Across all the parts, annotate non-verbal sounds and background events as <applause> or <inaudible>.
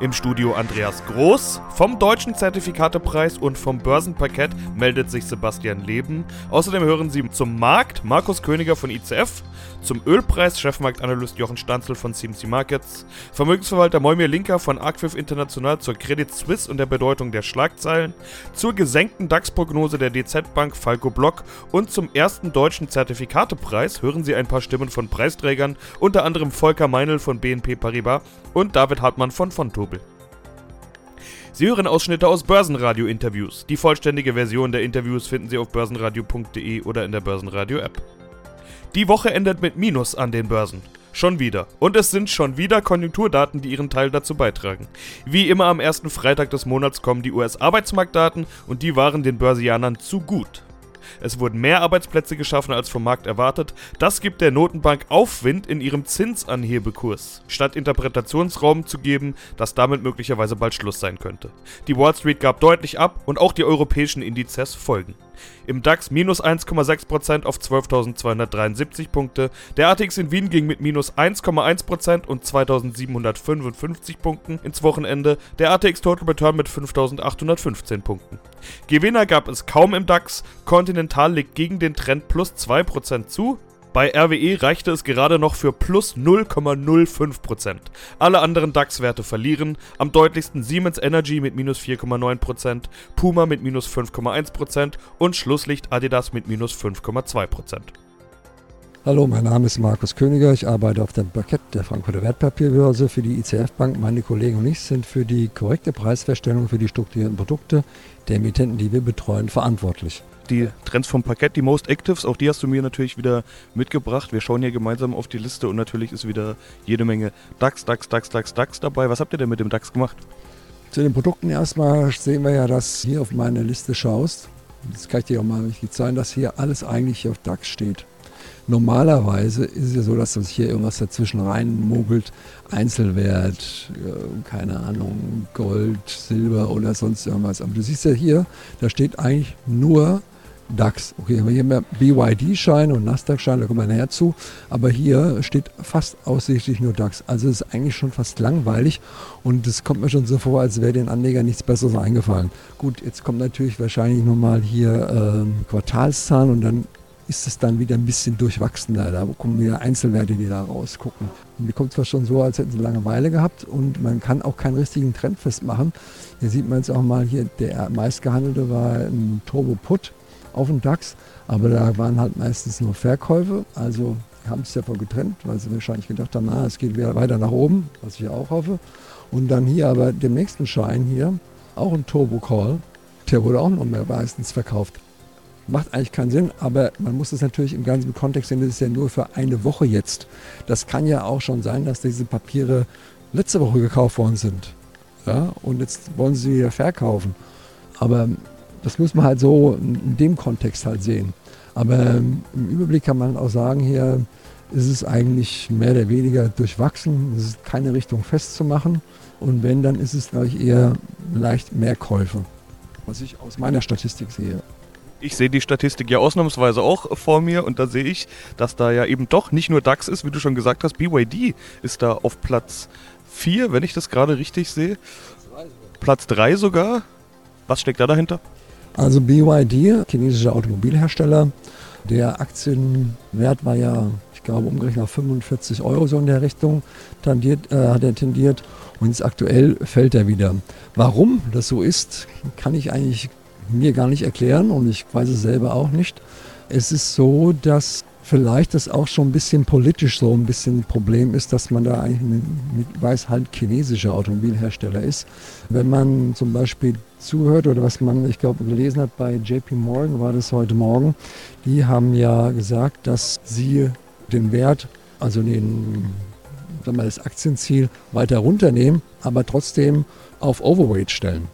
Im Studio Andreas Groß. Vom Deutschen Zertifikatepreis und vom Börsenparkett meldet sich Sebastian Leben. Außerdem hören Sie zum Markt Markus Königer von ICF, zum Ölpreis Chefmarktanalyst Jochen Stanzel von CMC Markets, Vermögensverwalter Moimir Linker von Arquiv International zur Credit Suisse und der Bedeutung der Schlagzeilen, zur gesenkten DAX-Prognose der DZ Bank Falco Block und zum ersten Deutschen Zertifikatepreis hören Sie ein paar Stimmen von Preisträgern, unter anderem Volker Meinl von BNP Paribas und David Hartmann von Fontobel. Sie hören Ausschnitte aus Börsenradio-Interviews. Die vollständige Version der Interviews finden Sie auf börsenradio.de oder in der Börsenradio-App. Die Woche endet mit Minus an den Börsen. Schon wieder. Und es sind schon wieder Konjunkturdaten, die ihren Teil dazu beitragen. Wie immer am ersten Freitag des Monats kommen die US-Arbeitsmarktdaten und die waren den Börsianern zu gut. Es wurden mehr Arbeitsplätze geschaffen als vom Markt erwartet. Das gibt der Notenbank Aufwind in ihrem Zinsanhebekurs, statt Interpretationsraum zu geben, dass damit möglicherweise bald Schluss sein könnte. Die Wall Street gab deutlich ab und auch die europäischen Indizes folgen. Im DAX minus 1,6% auf 12.273 Punkte. Der ATX in Wien ging mit minus 1,1% und 2.755 Punkten ins Wochenende. Der ATX Total Return mit 5.815 Punkten. Gewinner gab es kaum im DAX. Continental liegt gegen den Trend plus 2% zu. Bei RWE reichte es gerade noch für plus 0,05%. Alle anderen DAX-Werte verlieren, am deutlichsten Siemens Energy mit minus 4,9%, Puma mit minus 5,1% und Schlusslicht Adidas mit minus 5,2%. Hallo, mein Name ist Markus Königer. Ich arbeite auf dem Parkett der Frankfurter Wertpapierbörse für die ICF Bank. Meine Kollegen und ich sind für die korrekte Preisfeststellung für die strukturierten Produkte der Emittenten, die wir betreuen, verantwortlich die Trends vom Parkett, die Most Actives, auch die hast du mir natürlich wieder mitgebracht. Wir schauen hier gemeinsam auf die Liste und natürlich ist wieder jede Menge DAX, DAX, DAX, DAX, DAX dabei. Was habt ihr denn mit dem DAX gemacht? Zu den Produkten erstmal sehen wir ja, dass hier auf meine Liste schaust. Das kann ich dir auch mal richtig zeigen, dass hier alles eigentlich auf DAX steht. Normalerweise ist es ja so, dass sich hier irgendwas dazwischen reinmogelt. Einzelwert, äh, keine Ahnung, Gold, Silber oder sonst irgendwas. Aber du siehst ja hier, da steht eigentlich nur DAX. Okay, wir haben hier BYD-Schein und Nasdaq-Schein, da kommen wir nachher zu. Aber hier steht fast aussichtlich nur DAX. Also es ist eigentlich schon fast langweilig und es kommt mir schon so vor, als wäre den Anlegern nichts Besseres eingefallen. Gut, jetzt kommt natürlich wahrscheinlich nochmal hier ähm, Quartalszahlen und dann ist es dann wieder ein bisschen durchwachsener. Da kommen wieder Einzelwerte, die da rausgucken. Mir kommt zwar schon so, als hätten sie Langeweile gehabt und man kann auch keinen richtigen Trend festmachen. Hier sieht man jetzt auch mal hier, der meistgehandelte war ein Turbo Put auf dem DAX, aber da waren halt meistens nur Verkäufe. Also haben es davon getrennt, weil sie wahrscheinlich gedacht haben, na, es geht wieder weiter nach oben, was ich auch hoffe. Und dann hier aber dem nächsten Schein hier, auch ein Turbo Call, der wurde auch noch mehr meistens verkauft. Macht eigentlich keinen Sinn, aber man muss es natürlich im ganzen Kontext sehen, das ist ja nur für eine Woche jetzt. Das kann ja auch schon sein, dass diese Papiere letzte Woche gekauft worden sind. Ja, und jetzt wollen sie wieder verkaufen. Aber das muss man halt so in dem Kontext halt sehen. Aber ähm, im Überblick kann man auch sagen, hier ist es eigentlich mehr oder weniger durchwachsen. Es ist keine Richtung festzumachen. Und wenn, dann ist es, glaube ich, eher leicht mehr Käufe, was ich aus meiner Statistik sehe. Ich sehe die Statistik ja ausnahmsweise auch vor mir und da sehe ich, dass da ja eben doch nicht nur DAX ist, wie du schon gesagt hast, BYD ist da auf Platz 4, wenn ich das gerade richtig sehe. Platz 3 sogar. Was steckt da dahinter? Also BYD, chinesischer Automobilhersteller, der Aktienwert war ja, ich glaube, umgerechnet auf 45 Euro so in der Richtung tendiert, äh, hat er tendiert und jetzt aktuell fällt er wieder. Warum das so ist, kann ich eigentlich mir gar nicht erklären und ich weiß es selber auch nicht. Es ist so, dass vielleicht das auch schon ein bisschen politisch so ein bisschen ein Problem ist, dass man da eigentlich mit, weiß halt chinesischer Automobilhersteller ist. Wenn man zum Beispiel zuhört oder was man, ich glaube, gelesen hat bei JP Morgan, war das heute Morgen, die haben ja gesagt, dass sie den Wert, also den, sagen wir, das Aktienziel weiter runternehmen, aber trotzdem auf Overweight stellen.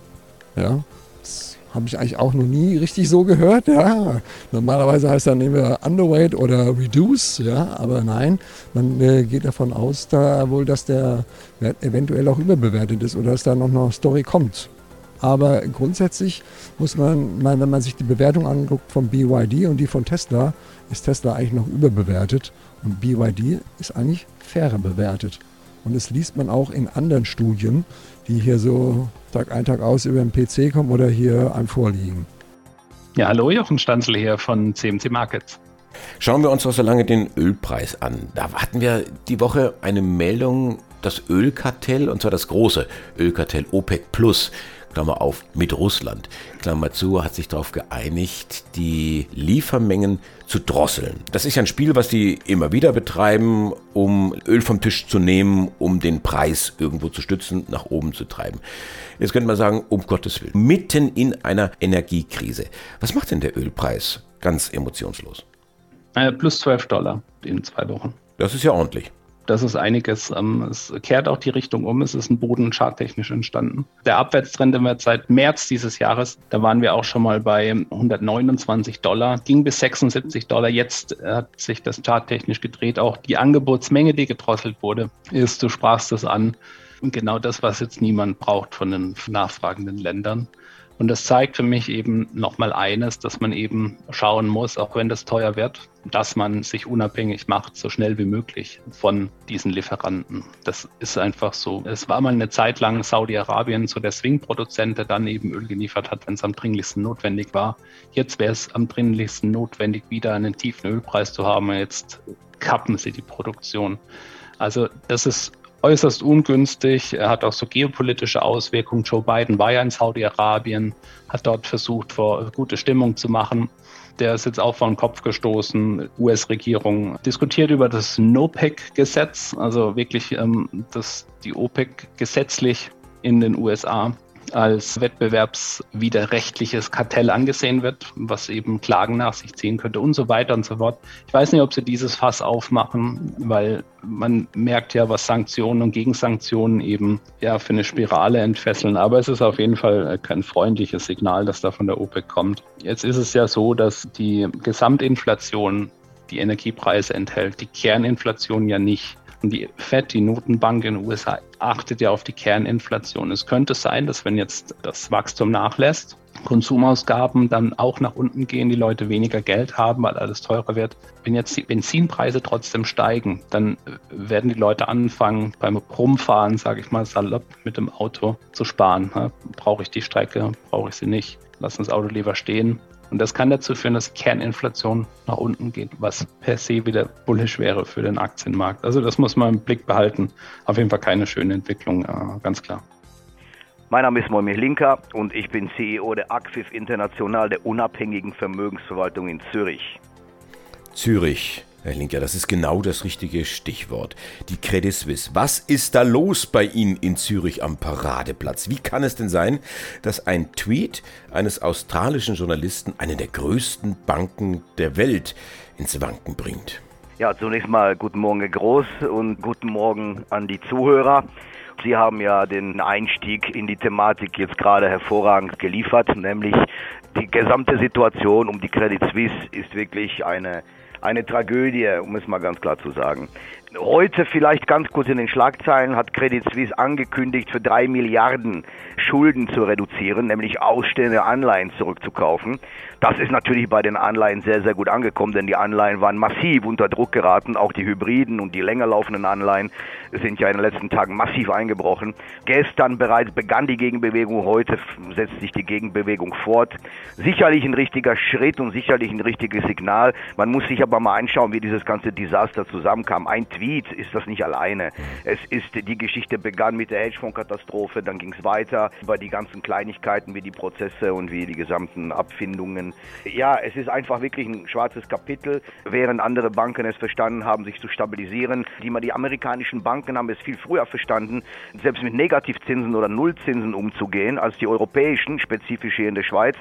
Ja, das habe ich eigentlich auch noch nie richtig so gehört. Ja. Normalerweise heißt dann immer Underweight oder Reduce, ja, aber nein, man äh, geht davon aus, da wohl, dass der Wert eventuell auch überbewertet ist oder dass da noch eine Story kommt. Aber grundsätzlich muss man, wenn man sich die Bewertung anguckt von BYD und die von Tesla, ist Tesla eigentlich noch überbewertet und BYD ist eigentlich fairer bewertet. Und das liest man auch in anderen Studien, die hier so Tag ein, Tag aus über den PC kommen oder hier einem vorliegen. Ja, hallo, Jochen Stanzel hier von CMC Markets. Schauen wir uns noch so lange den Ölpreis an. Da hatten wir die Woche eine Meldung, das Ölkartell, und zwar das große Ölkartell OPEC Plus, Klammer auf, mit Russland, Klammer zu, hat sich darauf geeinigt, die Liefermengen zu drosseln. Das ist ja ein Spiel, was die immer wieder betreiben, um Öl vom Tisch zu nehmen, um den Preis irgendwo zu stützen, nach oben zu treiben. Jetzt könnte man sagen, um Gottes Willen, mitten in einer Energiekrise. Was macht denn der Ölpreis ganz emotionslos? Äh, plus 12 Dollar in zwei Wochen. Das ist ja ordentlich das ist einiges. Ähm, es kehrt auch die Richtung um. Es ist ein Boden charttechnisch entstanden. Der Abwärtstrend immer seit März dieses Jahres, da waren wir auch schon mal bei 129 Dollar, ging bis 76 Dollar. Jetzt hat sich das charttechnisch gedreht. Auch die Angebotsmenge, die gedrosselt wurde, ist, du sprachst es an, genau das, was jetzt niemand braucht von den nachfragenden Ländern. Und das zeigt für mich eben nochmal eines, dass man eben schauen muss, auch wenn das teuer wird, dass man sich unabhängig macht, so schnell wie möglich von diesen Lieferanten. Das ist einfach so. Es war mal eine Zeit lang Saudi-Arabien so der Swing-Produzent, der dann eben Öl geliefert hat, wenn es am dringlichsten notwendig war. Jetzt wäre es am dringlichsten notwendig, wieder einen tiefen Ölpreis zu haben. Jetzt kappen sie die Produktion. Also das ist äußerst ungünstig. Er hat auch so geopolitische Auswirkungen. Joe Biden war ja in Saudi-Arabien, hat dort versucht, gute Stimmung zu machen. Der ist jetzt auch vor den Kopf gestoßen. US-Regierung diskutiert über das NOPEC-Gesetz, also wirklich, ähm, dass die OPEC gesetzlich in den USA als wettbewerbswiderrechtliches Kartell angesehen wird, was eben Klagen nach sich ziehen könnte und so weiter und so fort. Ich weiß nicht, ob sie dieses Fass aufmachen, weil man merkt ja, was Sanktionen und Gegensanktionen eben ja für eine Spirale entfesseln. Aber es ist auf jeden Fall kein freundliches Signal, das da von der OPEC kommt. Jetzt ist es ja so, dass die Gesamtinflation die Energiepreise enthält, die Kerninflation ja nicht. Und die FED, die Notenbank in den USA, achtet ja auf die Kerninflation. Es könnte sein, dass wenn jetzt das Wachstum nachlässt, Konsumausgaben dann auch nach unten gehen, die Leute weniger Geld haben, weil alles teurer wird. Wenn jetzt die Benzinpreise trotzdem steigen, dann werden die Leute anfangen, beim Rumfahren, sage ich mal salopp, mit dem Auto zu sparen. Brauche ich die Strecke, brauche ich sie nicht, lass das Auto lieber stehen. Und das kann dazu führen, dass Kerninflation nach unten geht, was per se wieder bullisch wäre für den Aktienmarkt. Also das muss man im Blick behalten. Auf jeden Fall keine schöne Entwicklung, äh, ganz klar. Mein Name ist Moimir Linker und ich bin CEO der Acfif International, der unabhängigen Vermögensverwaltung in Zürich. Zürich Herr Linker, das ist genau das richtige Stichwort. Die Credit Suisse. Was ist da los bei Ihnen in Zürich am Paradeplatz? Wie kann es denn sein, dass ein Tweet eines australischen Journalisten eine der größten Banken der Welt ins Wanken bringt? Ja, zunächst mal guten Morgen, Groß, und guten Morgen an die Zuhörer. Sie haben ja den Einstieg in die Thematik jetzt gerade hervorragend geliefert, nämlich die gesamte Situation um die Credit Suisse ist wirklich eine eine Tragödie, um es mal ganz klar zu sagen. Heute vielleicht ganz kurz in den Schlagzeilen hat Credit Suisse angekündigt, für drei Milliarden Schulden zu reduzieren, nämlich ausstehende Anleihen zurückzukaufen. Das ist natürlich bei den Anleihen sehr, sehr gut angekommen, denn die Anleihen waren massiv unter Druck geraten. Auch die Hybriden und die länger laufenden Anleihen sind ja in den letzten Tagen massiv eingebrochen. Gestern bereits begann die Gegenbewegung, heute setzt sich die Gegenbewegung fort. Sicherlich ein richtiger Schritt und sicherlich ein richtiges Signal. Man muss sich aber mal anschauen, wie dieses ganze Desaster zusammenkam. Ein Tweet Tweet ist das nicht alleine. Es ist, die Geschichte begann mit der Hedgefonds-Katastrophe, dann ging es weiter über die ganzen Kleinigkeiten wie die Prozesse und wie die gesamten Abfindungen. Ja, es ist einfach wirklich ein schwarzes Kapitel, während andere Banken es verstanden haben, sich zu stabilisieren. Die, die amerikanischen Banken haben es viel früher verstanden, selbst mit Negativzinsen oder Nullzinsen umzugehen, als die europäischen, spezifisch hier in der Schweiz.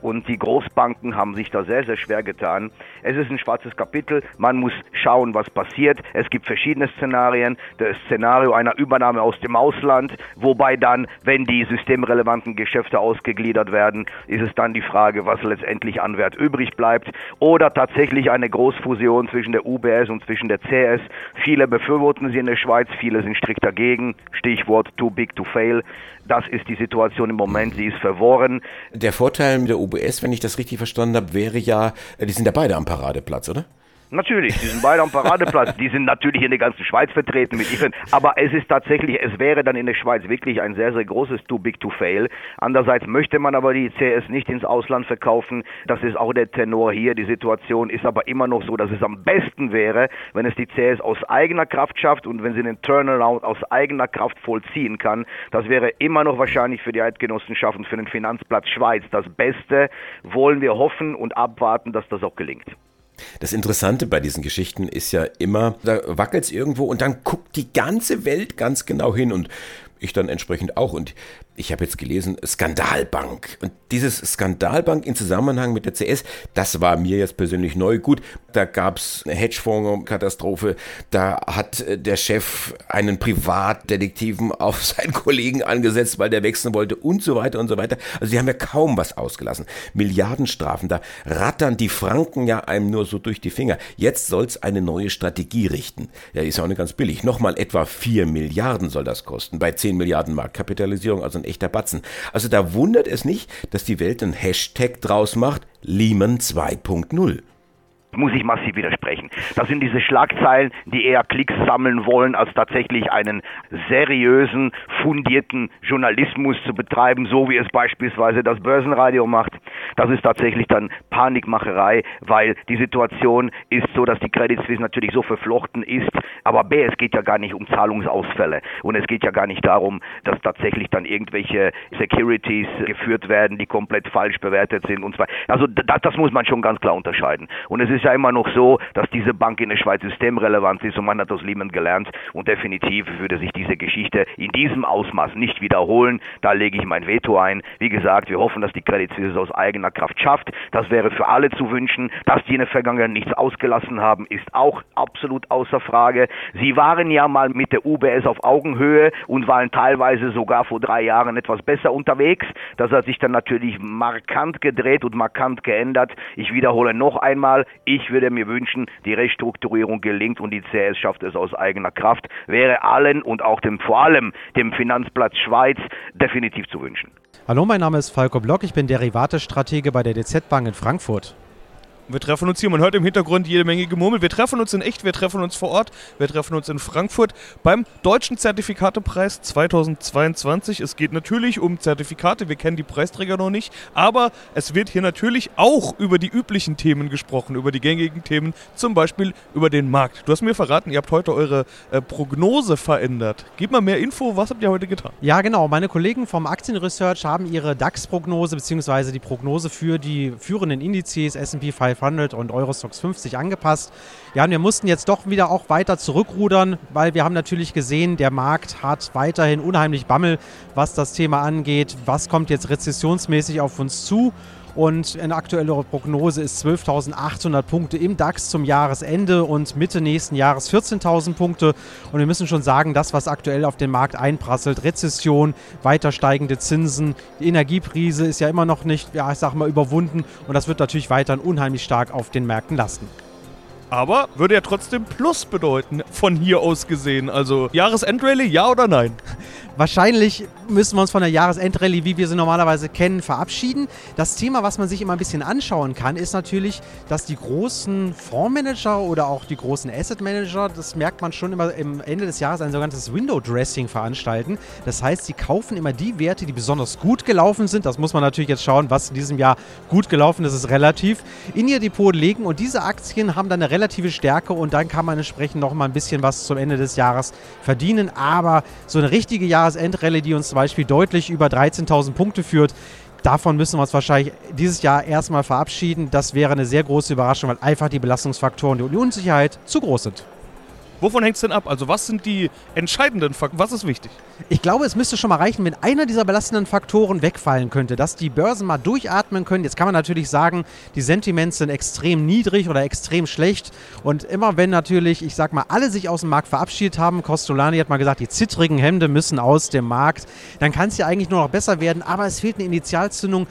Und die Großbanken haben sich da sehr, sehr schwer getan. Es ist ein schwarzes Kapitel. Man muss schauen, was passiert. Es gibt gibt verschiedene Szenarien. Das Szenario einer Übernahme aus dem Ausland, wobei dann, wenn die systemrelevanten Geschäfte ausgegliedert werden, ist es dann die Frage, was letztendlich an Wert übrig bleibt. Oder tatsächlich eine Großfusion zwischen der UBS und zwischen der CS. Viele befürworten sie in der Schweiz, viele sind strikt dagegen. Stichwort too big to fail. Das ist die Situation im Moment, sie ist verworren. Der Vorteil mit der UBS, wenn ich das richtig verstanden habe, wäre ja, die sind ja beide am Paradeplatz, oder? Natürlich, die sind beide am Paradeplatz. Die sind natürlich in der ganzen Schweiz vertreten mit Ethan. Aber es ist tatsächlich, es wäre dann in der Schweiz wirklich ein sehr, sehr großes Too Big to Fail. Andererseits möchte man aber die CS nicht ins Ausland verkaufen. Das ist auch der Tenor hier. Die Situation ist aber immer noch so, dass es am besten wäre, wenn es die CS aus eigener Kraft schafft und wenn sie den Turnaround aus eigener Kraft vollziehen kann. Das wäre immer noch wahrscheinlich für die Eidgenossenschaft und für den Finanzplatz Schweiz das Beste. Wollen wir hoffen und abwarten, dass das auch gelingt. Das Interessante bei diesen Geschichten ist ja immer, da wackelt es irgendwo und dann guckt die ganze Welt ganz genau hin und ich dann entsprechend auch. Und ich habe jetzt gelesen, Skandalbank. Und dieses Skandalbank in Zusammenhang mit der CS, das war mir jetzt persönlich neu. Gut, da gab es eine Hedgefonds-Katastrophe, da hat äh, der Chef einen Privatdetektiven <laughs> auf seinen Kollegen angesetzt, weil der wechseln wollte und so weiter und so weiter. Also die haben ja kaum was ausgelassen. Milliardenstrafen, da rattern die Franken ja einem nur so durch die Finger. Jetzt soll es eine neue Strategie richten. Ja, ist ja auch nicht ganz billig. Nochmal etwa 4 Milliarden soll das kosten, bei 10 Milliarden Marktkapitalisierung, also ein echter Batzen. Also da wundert es nicht, dass die Welt einen Hashtag draus macht, Lehman 2.0 muss ich massiv widersprechen. Das sind diese Schlagzeilen, die eher Klicks sammeln wollen, als tatsächlich einen seriösen, fundierten Journalismus zu betreiben, so wie es beispielsweise das Börsenradio macht. Das ist tatsächlich dann Panikmacherei, weil die Situation ist so, dass die Credit Suisse natürlich so verflochten ist, aber B, es geht ja gar nicht um Zahlungsausfälle und es geht ja gar nicht darum, dass tatsächlich dann irgendwelche Securities geführt werden, die komplett falsch bewertet sind und zwar. Also das, das muss man schon ganz klar unterscheiden. Und es ist ja immer noch so, dass diese Bank in der Schweiz systemrelevant ist und man hat aus Lehman gelernt und definitiv würde sich diese Geschichte in diesem Ausmaß nicht wiederholen. Da lege ich mein Veto ein. Wie gesagt, wir hoffen, dass die Credit Suisse aus eigener Kraft schafft. Das wäre für alle zu wünschen. Dass die in der Vergangenheit nichts ausgelassen haben, ist auch absolut außer Frage. Sie waren ja mal mit der UBS auf Augenhöhe und waren teilweise sogar vor drei Jahren etwas besser unterwegs. Das hat sich dann natürlich markant gedreht und markant geändert. Ich wiederhole noch einmal, ich würde mir wünschen, die Restrukturierung gelingt und die CS schafft es aus eigener Kraft. Wäre allen und auch dem, vor allem dem Finanzplatz Schweiz definitiv zu wünschen. Hallo, mein Name ist Falco Block, ich bin Derivatestratege bei der DZ Bank in Frankfurt. Wir treffen uns hier, man hört im Hintergrund jede Menge Gemurmel. Wir treffen uns in echt, wir treffen uns vor Ort, wir treffen uns in Frankfurt beim Deutschen Zertifikatepreis 2022. Es geht natürlich um Zertifikate, wir kennen die Preisträger noch nicht, aber es wird hier natürlich auch über die üblichen Themen gesprochen, über die gängigen Themen, zum Beispiel über den Markt. Du hast mir verraten, ihr habt heute eure äh, Prognose verändert. Gib mal mehr Info, was habt ihr heute getan? Ja, genau. Meine Kollegen vom Aktienresearch haben ihre DAX-Prognose bzw. die Prognose für die führenden Indizes S&P 500 500 und Eurostox 50 angepasst. Ja, und wir mussten jetzt doch wieder auch weiter zurückrudern, weil wir haben natürlich gesehen, der Markt hat weiterhin unheimlich Bammel, was das Thema angeht. Was kommt jetzt rezessionsmäßig auf uns zu? Und eine aktuelle Prognose ist 12.800 Punkte im DAX zum Jahresende und Mitte nächsten Jahres 14.000 Punkte. Und wir müssen schon sagen, das, was aktuell auf den Markt einprasselt, Rezession, weiter steigende Zinsen, die Energiekrise ist ja immer noch nicht, ja, ich sag mal, überwunden. Und das wird natürlich weiterhin unheimlich stark auf den Märkten lasten. Aber würde ja trotzdem Plus bedeuten, von hier aus gesehen. Also Jahresendrallye, ja oder nein? <laughs> Wahrscheinlich müssen wir uns von der Jahresendrallye, wie wir sie normalerweise kennen, verabschieden. Das Thema, was man sich immer ein bisschen anschauen kann, ist natürlich, dass die großen Fondsmanager oder auch die großen Asset Manager, das merkt man schon immer am Ende des Jahres, ein sogenanntes Window Dressing veranstalten. Das heißt, sie kaufen immer die Werte, die besonders gut gelaufen sind. Das muss man natürlich jetzt schauen, was in diesem Jahr gut gelaufen ist, ist relativ, in ihr Depot legen und diese Aktien haben dann eine relative Stärke und dann kann man entsprechend noch mal ein bisschen was zum Ende des Jahres verdienen. Aber so eine richtige Jahres Jahresendrallye, die uns zum Beispiel deutlich über 13.000 Punkte führt. Davon müssen wir uns wahrscheinlich dieses Jahr erstmal verabschieden. Das wäre eine sehr große Überraschung, weil einfach die Belastungsfaktoren und die Unsicherheit zu groß sind. Wovon hängt es denn ab? Also was sind die entscheidenden Faktoren? Was ist wichtig? Ich glaube, es müsste schon mal reichen, wenn einer dieser belastenden Faktoren wegfallen könnte, dass die Börsen mal durchatmen können. Jetzt kann man natürlich sagen, die Sentiments sind extrem niedrig oder extrem schlecht. Und immer wenn natürlich, ich sag mal, alle sich aus dem Markt verabschiedet haben, Costolani hat mal gesagt, die zittrigen Hemde müssen aus dem Markt, dann kann es ja eigentlich nur noch besser werden. Aber es fehlt eine Initialzündung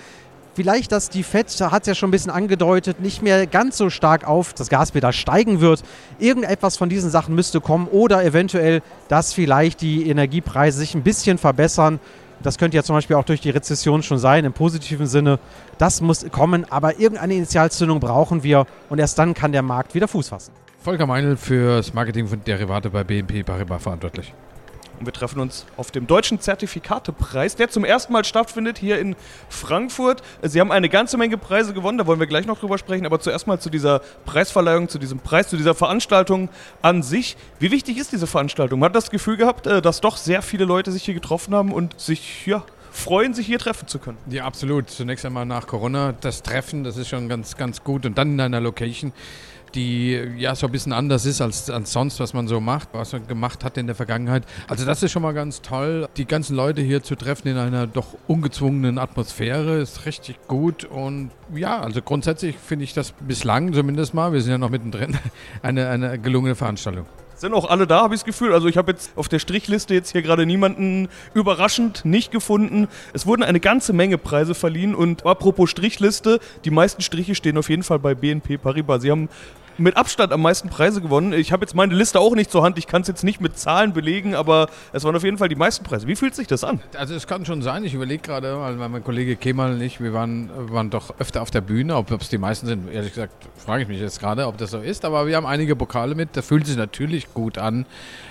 vielleicht, dass die FED, hat es ja schon ein bisschen angedeutet, nicht mehr ganz so stark auf das Gas wieder steigen wird. Irgendetwas von diesen Sachen müsste kommen oder eventuell, dass vielleicht die Energiepreise sich ein bisschen verbessern. Das könnte ja zum Beispiel auch durch die Rezession schon sein, im positiven Sinne. Das muss kommen, aber irgendeine Initialzündung brauchen wir und erst dann kann der Markt wieder Fuß fassen. Volker Meinl für das Marketing von Derivate bei BNP Paribas verantwortlich. Und wir treffen uns auf dem Deutschen Zertifikatepreis, der zum ersten Mal stattfindet hier in Frankfurt. Sie haben eine ganze Menge Preise gewonnen, da wollen wir gleich noch drüber sprechen. Aber zuerst mal zu dieser Preisverleihung, zu diesem Preis, zu dieser Veranstaltung an sich. Wie wichtig ist diese Veranstaltung? Man hat das Gefühl gehabt, äh, dass doch sehr viele Leute sich hier getroffen haben und sich, ja, freuen, sich hier treffen zu können. Ja, absolut. Zunächst einmal nach Corona das Treffen, das ist schon ganz, ganz gut. Und dann in einer Location, die ja so ein bisschen anders ist als, als sonst, was man so macht, was man gemacht hat in der Vergangenheit. Also das ist schon mal ganz toll, die ganzen Leute hier zu treffen in einer doch ungezwungenen Atmosphäre, ist richtig gut und ja, also grundsätzlich finde ich das bislang zumindest mal, wir sind ja noch mittendrin, <laughs> eine, eine gelungene Veranstaltung. Sind auch alle da, habe ich das Gefühl. Also ich habe jetzt auf der Strichliste jetzt hier gerade niemanden überraschend nicht gefunden. Es wurden eine ganze Menge Preise verliehen und apropos Strichliste, die meisten Striche stehen auf jeden Fall bei BNP Paribas. Sie haben mit Abstand am meisten Preise gewonnen. Ich habe jetzt meine Liste auch nicht zur Hand, ich kann es jetzt nicht mit Zahlen belegen, aber es waren auf jeden Fall die meisten Preise. Wie fühlt sich das an? Also es kann schon sein, ich überlege gerade, weil mein Kollege Kemal und ich, wir waren, waren doch öfter auf der Bühne, ob es die meisten sind, ehrlich gesagt, frage ich mich jetzt gerade, ob das so ist, aber wir haben einige Pokale mit, das fühlt sich natürlich gut an,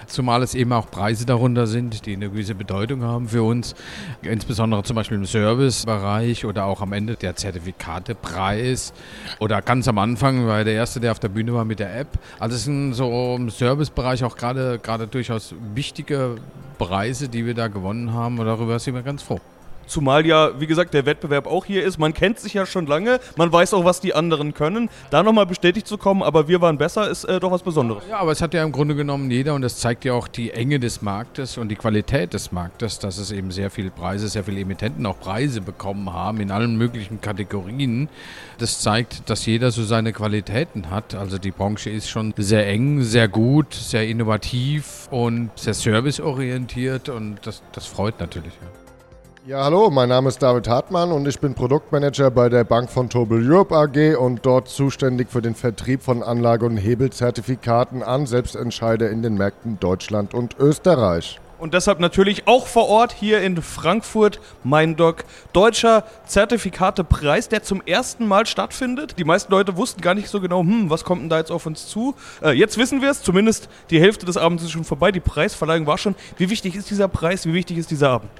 zumal es eben auch Preise darunter sind, die eine gewisse Bedeutung haben für uns, insbesondere zum Beispiel im Servicebereich oder auch am Ende der Zertifikatepreis. Oder ganz am Anfang, weil der erste, der auf der Bühne war mit der App. Also es sind so im Servicebereich auch gerade durchaus wichtige Preise, die wir da gewonnen haben und darüber sind wir ganz froh. Zumal ja, wie gesagt, der Wettbewerb auch hier ist. Man kennt sich ja schon lange, man weiß auch, was die anderen können. Da nochmal bestätigt zu kommen, aber wir waren besser, ist äh, doch was Besonderes. Ja, aber es hat ja im Grunde genommen jeder und das zeigt ja auch die Enge des Marktes und die Qualität des Marktes, dass es eben sehr viele Preise, sehr viele Emittenten auch Preise bekommen haben in allen möglichen Kategorien. Das zeigt, dass jeder so seine Qualitäten hat. Also die Branche ist schon sehr eng, sehr gut, sehr innovativ und sehr serviceorientiert und das, das freut natürlich. Ja. Ja, hallo, mein Name ist David Hartmann und ich bin Produktmanager bei der Bank von Tobel Europe AG und dort zuständig für den Vertrieb von Anlage- und Hebelzertifikaten an Selbstentscheider in den Märkten Deutschland und Österreich. Und deshalb natürlich auch vor Ort hier in Frankfurt mein Doc Deutscher Zertifikatepreis, der zum ersten Mal stattfindet. Die meisten Leute wussten gar nicht so genau, hm, was kommt denn da jetzt auf uns zu. Äh, jetzt wissen wir es, zumindest die Hälfte des Abends ist schon vorbei, die Preisverleihung war schon. Wie wichtig ist dieser Preis, wie wichtig ist dieser Abend?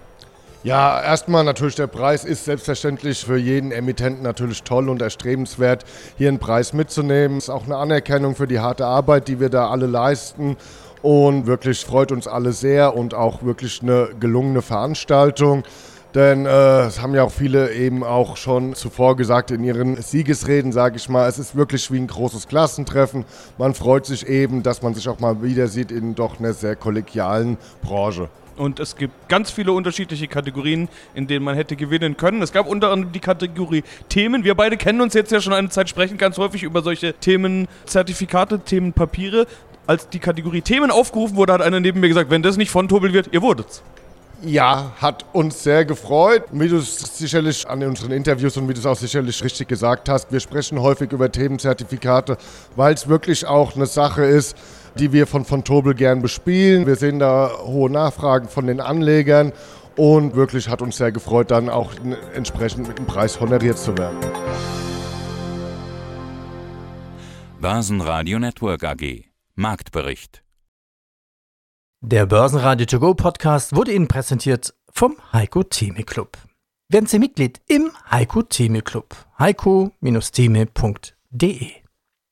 Ja, erstmal natürlich der Preis ist selbstverständlich für jeden Emittenten natürlich toll und erstrebenswert, hier einen Preis mitzunehmen. Ist auch eine Anerkennung für die harte Arbeit, die wir da alle leisten. Und wirklich freut uns alle sehr und auch wirklich eine gelungene Veranstaltung. Denn äh, es haben ja auch viele eben auch schon zuvor gesagt in ihren Siegesreden, sage ich mal, es ist wirklich wie ein großes Klassentreffen. Man freut sich eben, dass man sich auch mal wieder sieht in doch einer sehr kollegialen Branche. Und es gibt ganz viele unterschiedliche Kategorien, in denen man hätte gewinnen können. Es gab unter anderem die Kategorie Themen. Wir beide kennen uns jetzt ja schon eine Zeit, sprechen ganz häufig über solche Themen, Zertifikate, Themenpapiere. Als die Kategorie Themen aufgerufen wurde, hat einer neben mir gesagt, wenn das nicht von Tobel wird, ihr wurdet's. Ja, hat uns sehr gefreut. Wie du es sicherlich an unseren Interviews und wie du es auch sicherlich richtig gesagt hast, wir sprechen häufig über Themenzertifikate, weil es wirklich auch eine Sache ist, die wir von von Tobel gern bespielen. Wir sehen da hohe Nachfragen von den Anlegern und wirklich hat uns sehr gefreut, dann auch entsprechend mit dem Preis honoriert zu werden. Börsenradio Network AG Marktbericht Der Börsenradio To Go Podcast wurde Ihnen präsentiert vom Heiko Theme Club. Werden Sie Mitglied im Heiko Theme Club. heiko-theme.de